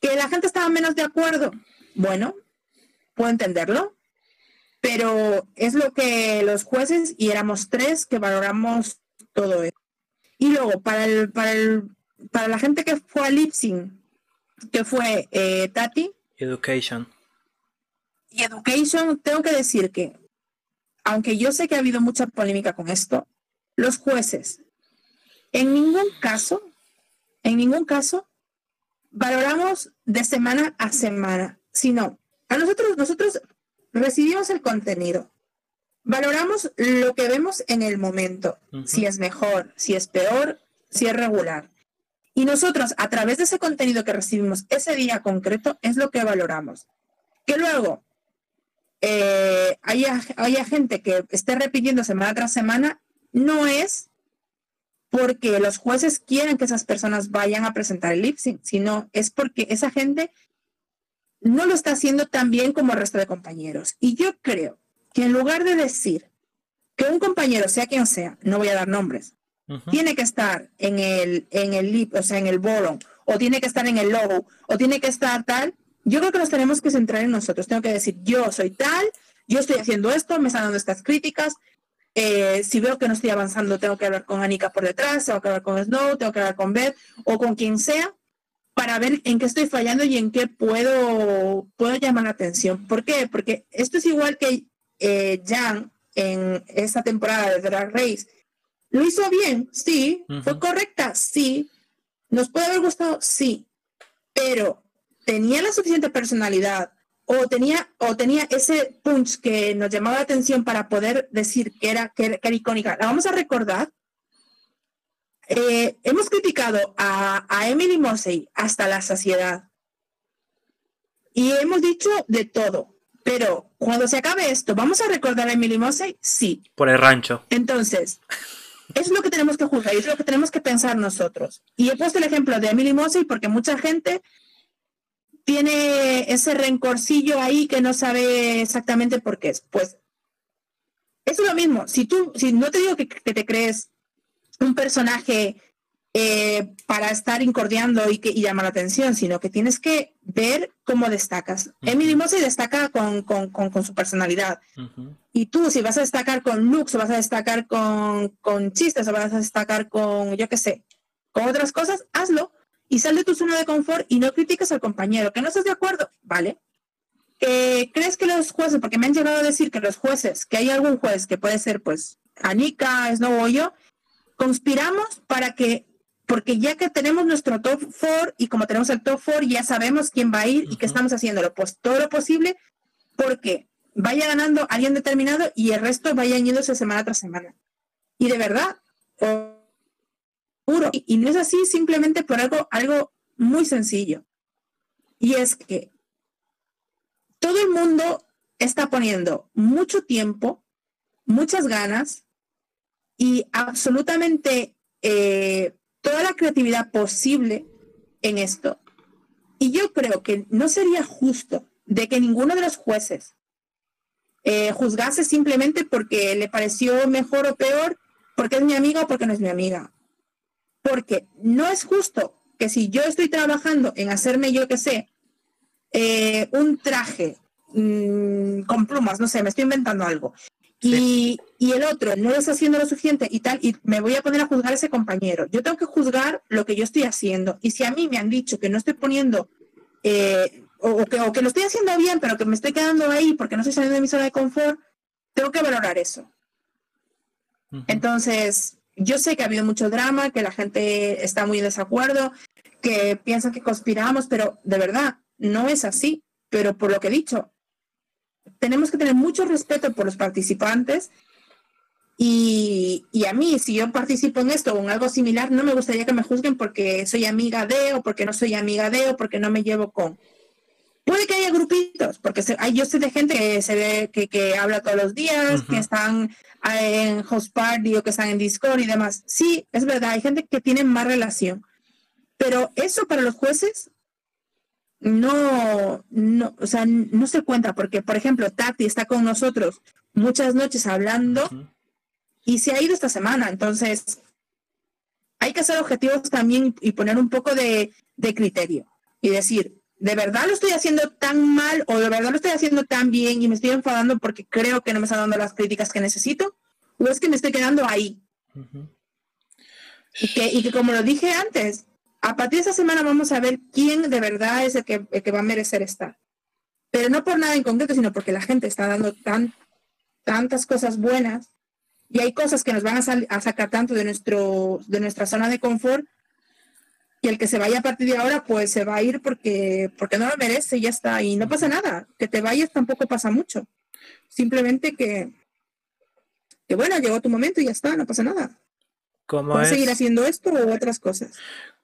Que la gente estaba menos de acuerdo. Bueno, puedo entenderlo, pero es lo que los jueces, y éramos tres que valoramos todo eso. Y luego, para, el, para, el, para la gente que fue a Lipsing, que fue eh, Tati. Education. Y Education, tengo que decir que, aunque yo sé que ha habido mucha polémica con esto, los jueces, en ningún caso, en ningún caso, valoramos de semana a semana, sino a nosotros, nosotros recibimos el contenido, valoramos lo que vemos en el momento, si es mejor, si es peor, si es regular. Y nosotros, a través de ese contenido que recibimos ese día concreto, es lo que valoramos. Que luego eh, haya, haya gente que esté repitiendo semana tras semana, no es porque los jueces quieren que esas personas vayan a presentar el lip sync, sino es porque esa gente no lo está haciendo tan bien como el resto de compañeros. Y yo creo que en lugar de decir que un compañero, sea quien sea, no voy a dar nombres, tiene que estar en el, en el lip, o sea, en el bolón, o tiene que estar en el logo, o tiene que estar tal, yo creo que nos tenemos que centrar en nosotros. Tengo que decir, yo soy tal, yo estoy haciendo esto, me están dando estas críticas, eh, si veo que no estoy avanzando, tengo que hablar con Anika por detrás, tengo que hablar con Snow, tengo que hablar con Beth o con quien sea para ver en qué estoy fallando y en qué puedo, puedo llamar la atención. ¿Por qué? Porque esto es igual que eh, Jan en esta temporada de Drag Race. ¿Lo hizo bien? Sí. ¿Fue correcta? Sí. ¿Nos puede haber gustado? Sí. Pero tenía la suficiente personalidad o tenía, o tenía ese punch que nos llamaba la atención para poder decir que era, que era, icónica. La vamos a recordar. Eh, hemos criticado a, a, Emily Mossey hasta la saciedad. Y hemos dicho de todo. Pero cuando se acabe esto, ¿vamos a recordar a Emily Mossey? Sí. Por el rancho. Entonces, es lo que tenemos que juzgar y es lo que tenemos que pensar nosotros. Y he puesto el ejemplo de Emily Mossey porque mucha gente tiene ese rencorcillo ahí que no sabe exactamente por qué es. Pues es lo mismo. Si tú, si no te digo que, te crees un personaje eh, para estar incordiando y, que, y llamar la atención, sino que tienes que ver cómo destacas. Emily Mossey destaca con, con, con, su personalidad. Y tú, si vas a destacar con looks, o vas a destacar con, con chistes, o vas a destacar con, yo qué sé, con otras cosas, hazlo y sal de tu zona de confort y no critiques al compañero. ¿Que no estás de acuerdo? Vale. ¿Crees que los jueces, porque me han llegado a decir que los jueces, que hay algún juez que puede ser pues Anika, Snow o yo, conspiramos para que, porque ya que tenemos nuestro top 4 y como tenemos el top 4 ya sabemos quién va a ir y que estamos haciéndolo, pues todo lo posible porque vaya ganando alguien determinado y el resto vaya yéndose semana tras semana. Y de verdad, y, no es así simplemente por algo, algo muy sencillo. Y es que todo el mundo está poniendo mucho tiempo, muchas ganas y absolutamente eh, toda la creatividad posible en esto. Y yo creo que no sería justo de que ninguno de los jueces eh, juzgase simplemente porque le pareció mejor o peor, porque es mi amiga o porque no es mi amiga porque no es justo que si yo estoy trabajando en hacerme, yo qué sé, eh, un traje mm, con plumas, no sé, me estoy inventando algo, y, el otro no lo está haciendo lo suficiente y tal, y me voy a poner a juzgar a ese compañero. Yo tengo que juzgar lo que yo estoy haciendo, y si a mí me han dicho que no estoy poniendo, eh, o, que, o que lo estoy haciendo bien, pero que me estoy quedando ahí porque no estoy saliendo de mi zona de confort, tengo que valorar eso. Entonces, yo sé que ha habido mucho drama, que la gente está muy en desacuerdo, que piensan que conspiramos, pero de verdad, no es así. Pero por lo que he dicho, tenemos que tener mucho respeto por los participantes y, y, a mí, si yo participo en esto o en algo similar, no me gustaría que me juzguen porque soy amiga de o porque no soy amiga de o porque no me llevo con. Puede que haya grupitos, porque hay, yo sé de gente que se ve que, que habla todos los días, que están en host party o que están en Discord y demás. Sí, es verdad, hay gente que tiene más relación. Pero eso para los jueces no, no, o sea, no se cuenta porque, por ejemplo, Tati está con nosotros muchas noches hablando y se ha ido esta semana. Entonces, hay que ser objetivos también y poner un poco de, de criterio y decir, ¿de verdad lo estoy haciendo tan mal o de verdad lo estoy haciendo tan bien y me estoy enfadando porque creo que no me están dando las críticas que necesito? ¿O es que me estoy quedando ahí? y, que, y que como lo dije antes, a partir de esta semana vamos a ver quién de verdad es el que, el que va a merecer estar. Pero no por nada en concreto, sino porque la gente está dando tan, tantas cosas buenas y hay cosas que nos van a, a, sacar tanto de, nuestro, de nuestra zona de confort y el que se vaya a partir de ahora, pues se va a ir porque, porque no lo merece y ya está. Y no pasa nada. Que te vayas tampoco pasa mucho. Simplemente que, que bueno, llegó tu momento y ya está, no pasa nada. ¿Cómo es? seguir haciendo esto o otras cosas?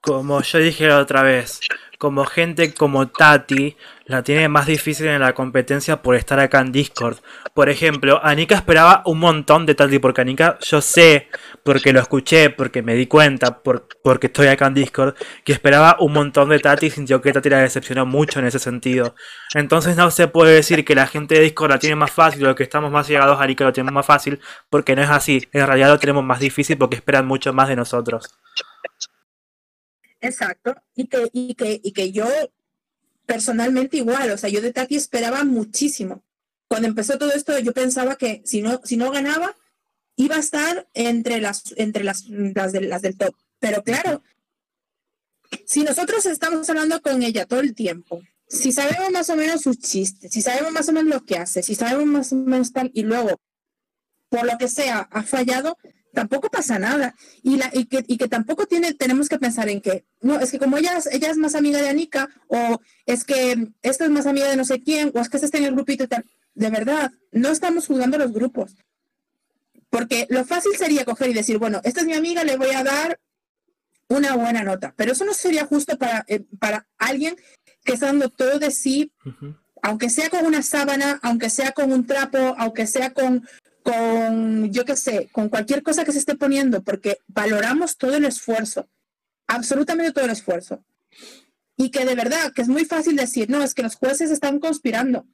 Como yo dije la otra vez, como gente como Tati la tiene más difícil en la competencia por estar acá en Discord. Por ejemplo, Anika esperaba un montón de Tati, porque Anika yo sé, porque lo escuché, porque me di cuenta, por, porque estoy acá en Discord, que esperaba un montón de Tati y sintió que Tati la decepcionó mucho en ese sentido. Entonces no se puede decir que la gente de Discord la tiene más fácil, o que estamos más llegados a Anika lo tenemos más fácil, porque no es así. En realidad lo tenemos más difícil porque esperan mucho más de nosotros. Exacto, y que, y que, y que yo personalmente igual, o sea, yo de Tati esperaba muchísimo. Cuando empezó todo esto, yo pensaba que si no, si no ganaba, iba a estar entre las, entre las, las, las del top. Pero claro, si nosotros estamos hablando con ella todo el tiempo, si sabemos más o menos sus chistes, si sabemos más o menos lo que hace, si sabemos más o menos tal, y luego, por lo que sea, ha fallado, tampoco pasa nada. Y, la, y, que, y que tampoco tiene, tenemos que pensar en que, no, es que como ella, ella es más amiga de Anika, o es que esta es más amiga de no sé quién, o es que esta está en el grupito y tal. De verdad, no estamos jugando los grupos. Porque lo fácil sería coger y decir, bueno, esta es mi amiga, le voy a dar una buena nota. Pero eso no sería justo para, eh, para alguien que está dando todo de sí, aunque sea con una sábana, aunque sea con un trapo, aunque sea con, con, yo qué sé, con cualquier cosa que se esté poniendo, porque valoramos todo el esfuerzo, absolutamente todo el esfuerzo. Y que de verdad, que es muy fácil decir, no, es que los jueces están conspirando.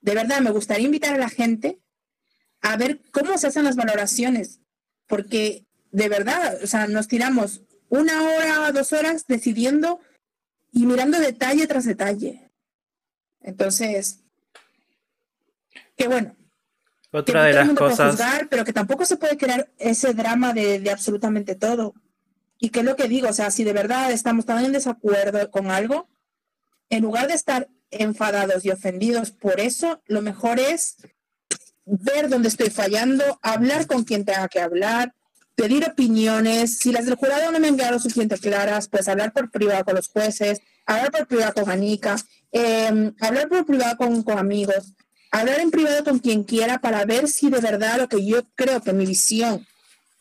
De verdad, me gustaría invitar a la gente a ver cómo se hacen las valoraciones, porque de verdad, o sea, nos tiramos una hora, dos horas decidiendo y mirando detalle tras detalle. Entonces, qué bueno, otra de las cosas. pero que tampoco se puede crear ese drama de, absolutamente todo. Y qué es lo que digo, o sea, si de verdad estamos tan en desacuerdo con algo, en lugar de estar enfadados y ofendidos por eso, lo mejor es ver dónde estoy fallando, hablar con quien tenga que hablar, pedir opiniones. Si las del jurado no me han quedado suficientemente claras, pues hablar por privado con los jueces, hablar por privado con Anika, em, hablar por privado con, con amigos hablar en privado con quien quiera para ver si de verdad lo que yo creo que mi visión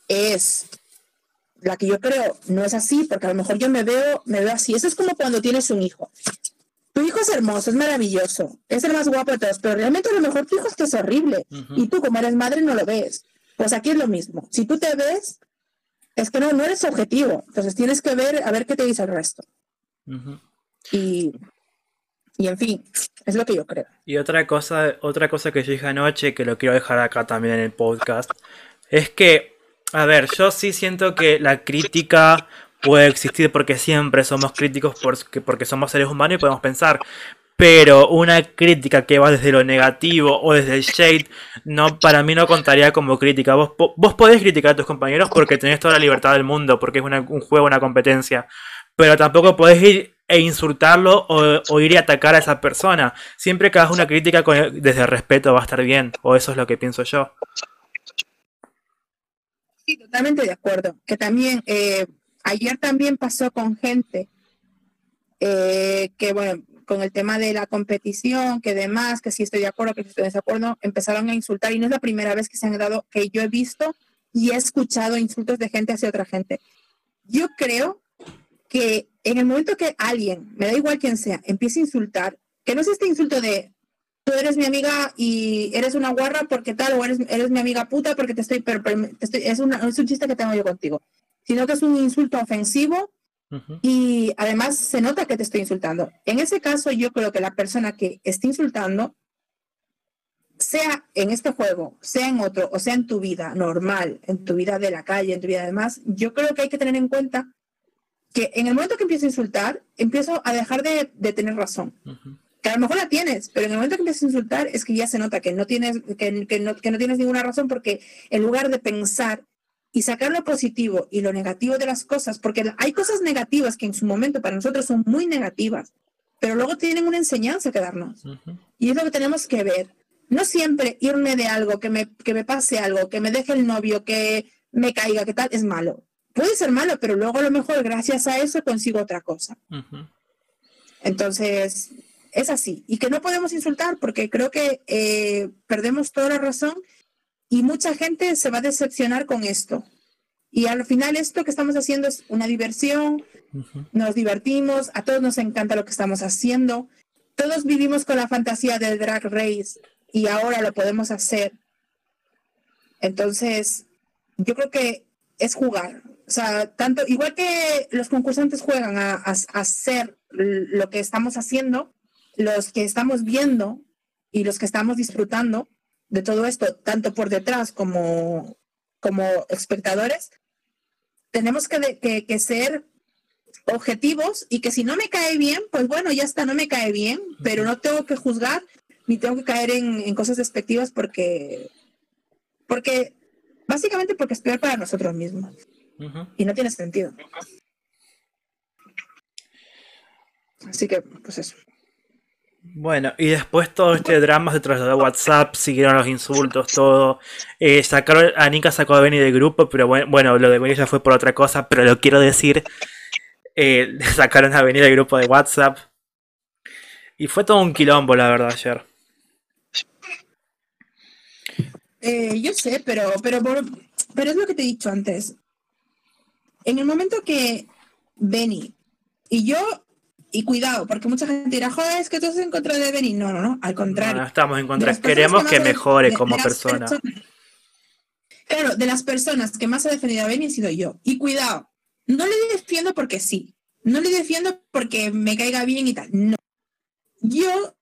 es la que yo creo no es así, porque a lo mejor yo me veo, me veo así. Eso es como cuando tienes un hijo. Tu hijo es hermoso, es maravilloso, es el más guapo de todos, pero realmente a lo mejor tu hijo es que es horrible. Y tú como eres madre no lo ves. Pues aquí es lo mismo. Si tú te ves, es que no, no eres objetivo. Entonces tienes que ver a ver qué te dice el resto. Y y en fin, es lo que yo creo. Y otra cosa, otra cosa que yo dije anoche, que lo quiero dejar acá también en el podcast, es que, a ver, yo sí siento que la crítica puede existir porque siempre somos críticos porque, porque somos seres humanos y podemos pensar. Pero una crítica que va desde lo negativo o desde el shade, no, para mí no contaría como crítica. Vos, vos podés criticar a tus compañeros porque tenés toda la libertad del mundo, porque es un juego, una competencia. Pero tampoco podés ir e insultarlo o, ir y atacar a esa persona. Siempre que hagas una crítica desde el respeto va a estar bien, o eso es lo que pienso yo. Totalmente de acuerdo. Que también, eh, ayer también pasó con gente eh, que, bueno, con el tema de la competición, que demás, que si estoy de acuerdo, que si estoy de desacuerdo, empezaron a insultar y no es la primera vez que se han dado, que yo he visto y he escuchado insultos de gente hacia otra gente. Yo creo que en el momento que alguien, me da igual quién sea, empiece a insultar, que no es este insulto de tú eres mi amiga y eres una guarra porque tal, o eres, eres mi amiga puta porque te estoy, pero, es, una, es un chiste que tengo yo contigo, sino que es un insulto ofensivo y además se nota que te estoy insultando. En ese caso, yo creo que la persona que está insultando sea en este juego, sea en otro, o sea en tu vida normal, en tu vida de la calle, en tu vida demás, yo creo que hay que tener en cuenta que en el momento que empiezo a insultar, empiezo a dejar de, tener razón. Que a lo mejor la tienes, pero en el momento que empiezas a insultar es que ya se nota que no tienes, que, que, no, que no tienes ninguna razón porque en lugar de pensar y sacar lo positivo y lo negativo de las cosas, porque hay cosas negativas que en su momento para nosotros son muy negativas, pero luego tienen una enseñanza que darnos. Y es lo que tenemos que ver. No siempre irme de algo, que me, que me pase algo, que me deje el novio, que me caiga, que tal, es malo. Puede ser malo, pero luego a lo mejor gracias a eso consigo otra cosa. Entonces, es así. Y que no podemos insultar porque creo que eh, perdemos toda la razón y mucha gente se va a decepcionar con esto. Y al final esto que estamos haciendo es una diversión, nos divertimos, a todos nos encanta lo que estamos haciendo, todos vivimos con la fantasía del drag race y ahora lo podemos hacer. Entonces, yo creo que es jugar. O sea, tanto, igual que los concursantes juegan a, a hacer lo que estamos haciendo, los que estamos viendo y los que estamos disfrutando, de todo esto, tanto por detrás como, como espectadores, tenemos que, que, ser objetivos y que si no me cae bien, pues bueno, ya está, no me cae bien, pero no tengo que juzgar ni tengo que caer en, cosas despectivas porque, porque, básicamente porque es peor para nosotros mismos. Y no tiene sentido. Así que, pues eso. Bueno, y después todo este drama se trasladó a WhatsApp, siguieron los insultos, todo. Eh, sacaron, Anika sacó a Benny del grupo, pero bueno, lo de Benny ya fue por otra cosa, pero lo quiero decir. Eh, sacaron a Benny del grupo de WhatsApp. Y fue todo un quilombo, la verdad, ayer. Eh, yo sé, pero, pero, pero es lo que te he dicho antes. En el momento que Benny y yo y cuidado, porque mucha gente dirá, joder, es que tú estás en contra de Benny. No, no, no, al contrario. No, estamos en contra, queremos que, mejore como persona. claro, de las personas que más ha defendido a Benny he sido yo. Y cuidado, no le defiendo porque sí, no le defiendo porque me caiga bien y tal. No. Yo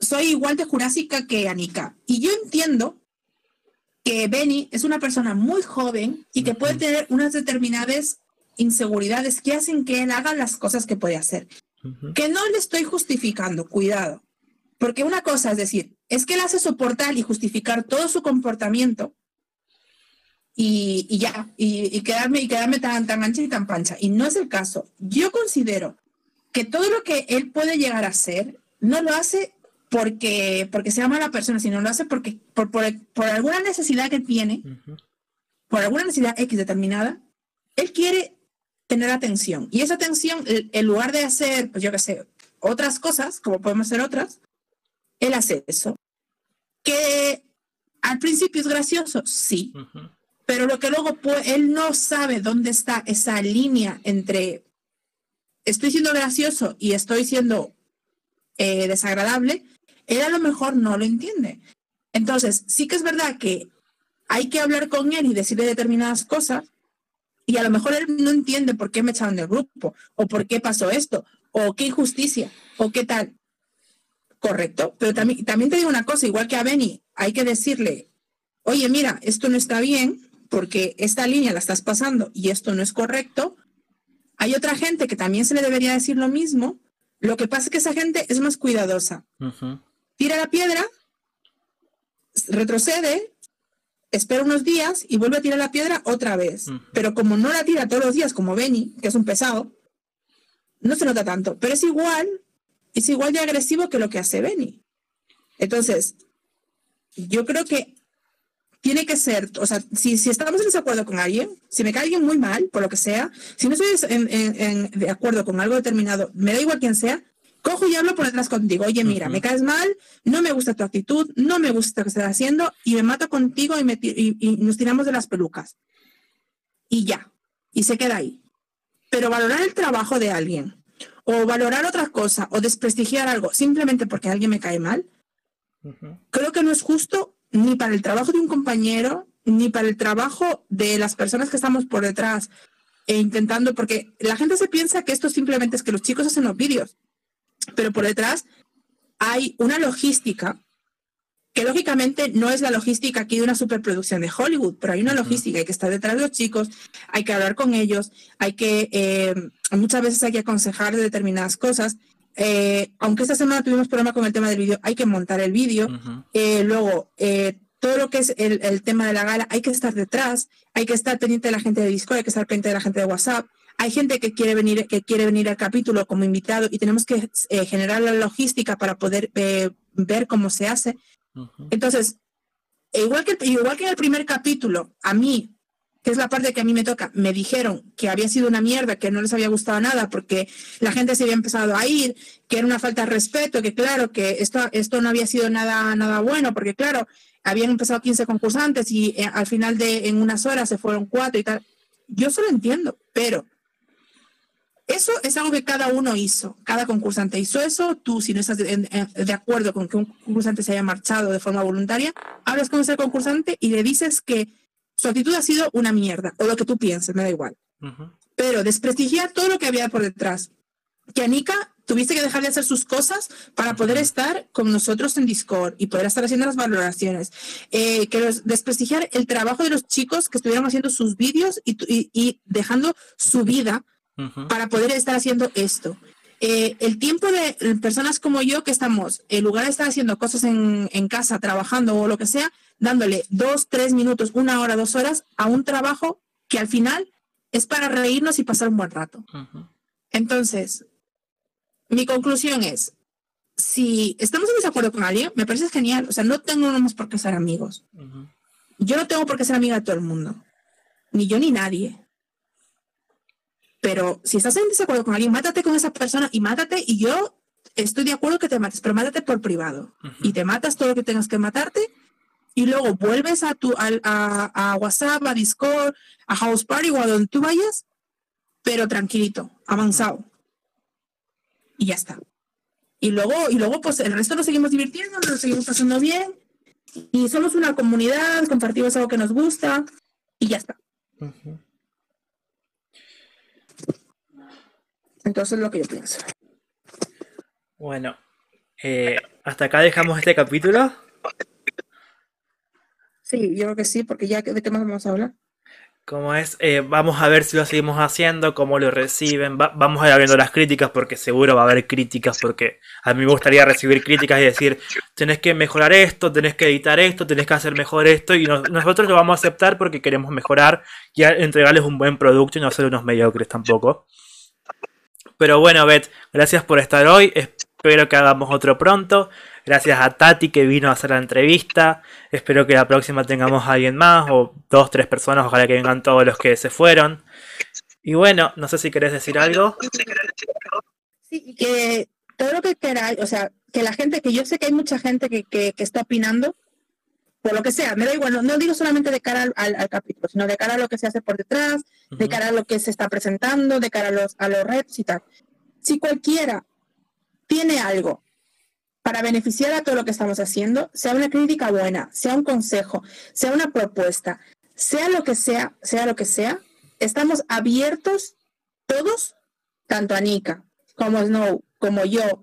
soy igual de jurásica que Anika. Y yo entiendo que Benny es una persona muy joven y que puede tener unas determinadas inseguridades que hacen que él haga las cosas que puede hacer. Que no le estoy justificando, cuidado. Porque una cosa es decir, es que él hace soportar y justificar todo su comportamiento y, ya, y, quedarme, y quedarme tan, tan ancha y tan pancha. Y no es el caso. Yo considero que todo lo que él puede llegar a hacer, no lo hace porque, porque sea mala persona, sino lo hace porque, por, por, alguna necesidad que tiene, por alguna necesidad X determinada, él quiere tener atención. Y esa atención, en lugar de hacer, pues yo qué sé, otras cosas, como podemos hacer otras, él hace eso. Que al principio es gracioso, sí. Pero lo que luego él no sabe dónde está esa línea entre estoy siendo gracioso y estoy siendo eh, desagradable, él a lo mejor no lo entiende. Entonces, sí que es verdad que hay que hablar con él y decirle determinadas cosas, y a lo mejor él no entiende por qué me echaron del grupo, o por qué pasó esto, o qué injusticia, o qué tal. Correcto, pero también, también te digo una cosa, igual que a Benny, hay que decirle, oye, mira, esto no está bien, porque esta línea la estás pasando y esto no es correcto. Hay otra gente que también se le debería decir lo mismo. Lo que pasa es que esa gente es más cuidadosa. Tira la piedra, retrocede, espera unos días y vuelve a tirar la piedra otra vez. Pero como no la tira todos los días, como Benny, que es un pesado, no se nota tanto. Pero es igual, es igual de agresivo que lo que hace Benny. Entonces, yo creo que tiene que ser, o sea, si, si estamos en desacuerdo con alguien, si me cae alguien muy mal, por lo que sea, si no estoy en, de acuerdo con algo determinado, me da igual quién sea, cojo y hablo por detrás contigo. Oye, mira, me caes mal, no me gusta tu actitud, no me gusta lo que estás haciendo y me mato contigo y, y, nos tiramos de las pelucas. Y ya, y se queda ahí. Pero valorar el trabajo de alguien o valorar otra cosa o desprestigiar algo simplemente porque alguien me cae mal, creo que no es justo ni para el trabajo de un compañero, ni para el trabajo de las personas que estamos por detrás e intentando, porque la gente se piensa que esto simplemente es que los chicos hacen los vídeos pero por detrás hay una logística que lógicamente no es la logística aquí de una superproducción de Hollywood, pero hay una logística, hay que estar detrás de los chicos, hay que hablar con ellos, hay que, eh, muchas veces hay que aconsejar de determinadas cosas. Eh, aunque esta semana tuvimos problema con el tema del vídeo, hay que montar el vídeo. Eh, luego, todo lo que es el, el, tema de la gala, hay que estar detrás, hay que estar pendiente de la gente de Discord, hay que estar pendiente de la gente de WhatsApp. Hay gente que quiere venir, que quiere venir al capítulo como invitado y tenemos que generar la logística para poder ver cómo se hace. Entonces, igual que, igual que en el primer capítulo, a mí, que es la parte que a mí me toca, me dijeron que había sido una mierda, que no les había gustado nada porque la gente se había empezado a ir, que era una falta de respeto, que claro, que esto, esto no había sido nada, nada bueno, porque claro, habían empezado 15 concursantes y eh, al final de en unas horas se fueron cuatro y tal. Yo solo entiendo, pero eso es algo que cada uno hizo, cada concursante hizo eso. Tú, si no estás de, acuerdo con que un concursante se haya marchado de forma voluntaria, hablas con ese concursante y le dices que su actitud ha sido una mierda, o lo que tú pienses, me da igual. Pero desprestigiar todo lo que había por detrás. Que Anika tuviste que dejar de hacer sus cosas para poder estar con nosotros en Discord y poder estar haciendo las valoraciones. Eh, que desprestigiar el trabajo de los chicos que estuvieron haciendo sus vídeos y dejando su vida para poder estar haciendo esto. Eh, el tiempo de personas como yo que estamos, en lugar de estar haciendo cosas en, en, casa, trabajando o lo que sea, dándole dos, tres minutos, una hora, dos horas a un trabajo que al final es para reírnos y pasar un buen rato. Entonces, mi conclusión es, si estamos en desacuerdo con alguien, me parece genial. O sea, no tenemos por qué ser amigos. Yo no tengo por qué ser amiga de todo el mundo. Ni yo ni nadie. Pero si estás en desacuerdo con alguien, mátate con esa persona y mátate. Y yo estoy de acuerdo que te mates, pero mátate por privado. Y te matas todo lo que tengas que matarte. Y luego vuelves a, tu, a, a, WhatsApp, a Discord, a House Party o a donde tú vayas, pero tranquilito, avanzado. Y ya está. Y luego, y luego, pues el resto nos seguimos divirtiendo, nos seguimos pasando bien. Y somos una comunidad, compartimos algo que nos gusta y ya está. Entonces lo que yo pienso. Bueno, eh, hasta acá dejamos este capítulo. Sí, yo creo que sí, porque ya de qué más vamos a hablar. Como es, eh, vamos a ver si lo seguimos haciendo, cómo lo reciben, vamos a ir viendo las críticas porque seguro va a haber críticas porque a mí me gustaría recibir críticas y decir, tenés que mejorar esto, tenés que editar esto, tenés que hacer mejor esto y nosotros lo vamos a aceptar porque queremos mejorar y entregarles un buen producto y no ser unos mediocres tampoco. Pero bueno, Beth, gracias por estar hoy. Espero que hagamos otro pronto. Gracias a Tati que vino a hacer la entrevista. Espero que la próxima tengamos a alguien más o dos, tres personas. Ojalá que vengan todos los que se fueron. Y bueno, no sé si querés decir algo. Sí, que todo lo que queráis, o sea, que la gente, que yo sé que hay mucha gente que, que, está opinando, por lo que sea, me da igual, no, digo solamente de cara al, capítulo, sino de cara a lo que se hace por detrás, de cara a lo que se está presentando, de cara a los, a los retos y tal. Si cualquiera tiene algo para beneficiar a todo lo que estamos haciendo, sea una crítica buena, sea un consejo, sea una propuesta, sea lo que sea, sea lo que sea, estamos abiertos todos, tanto Anika como Snow, como yo,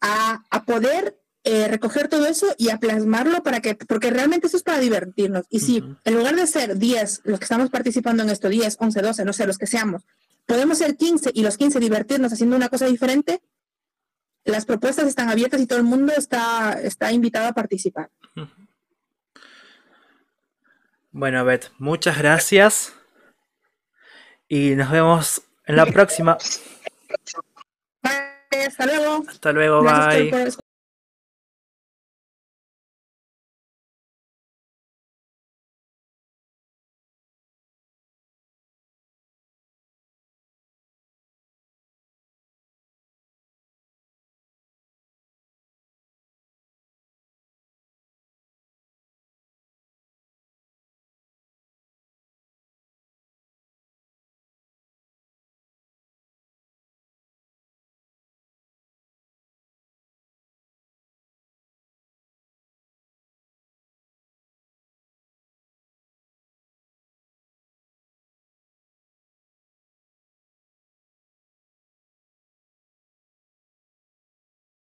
a, a poder eh, recoger todo eso y a plasmarlo para que, porque realmente eso es para divertirnos. Y si en lugar de ser 10 los que estamos participando en esto, 10, 11, 12, no sé, los que seamos, podemos ser 15 y los 15 divertirnos haciendo una cosa diferente, las propuestas están abiertas y todo el mundo está, está invitado a participar. Bueno, Beth, muchas gracias y nos vemos en la próxima. Bye, hasta luego. Hasta luego, bye.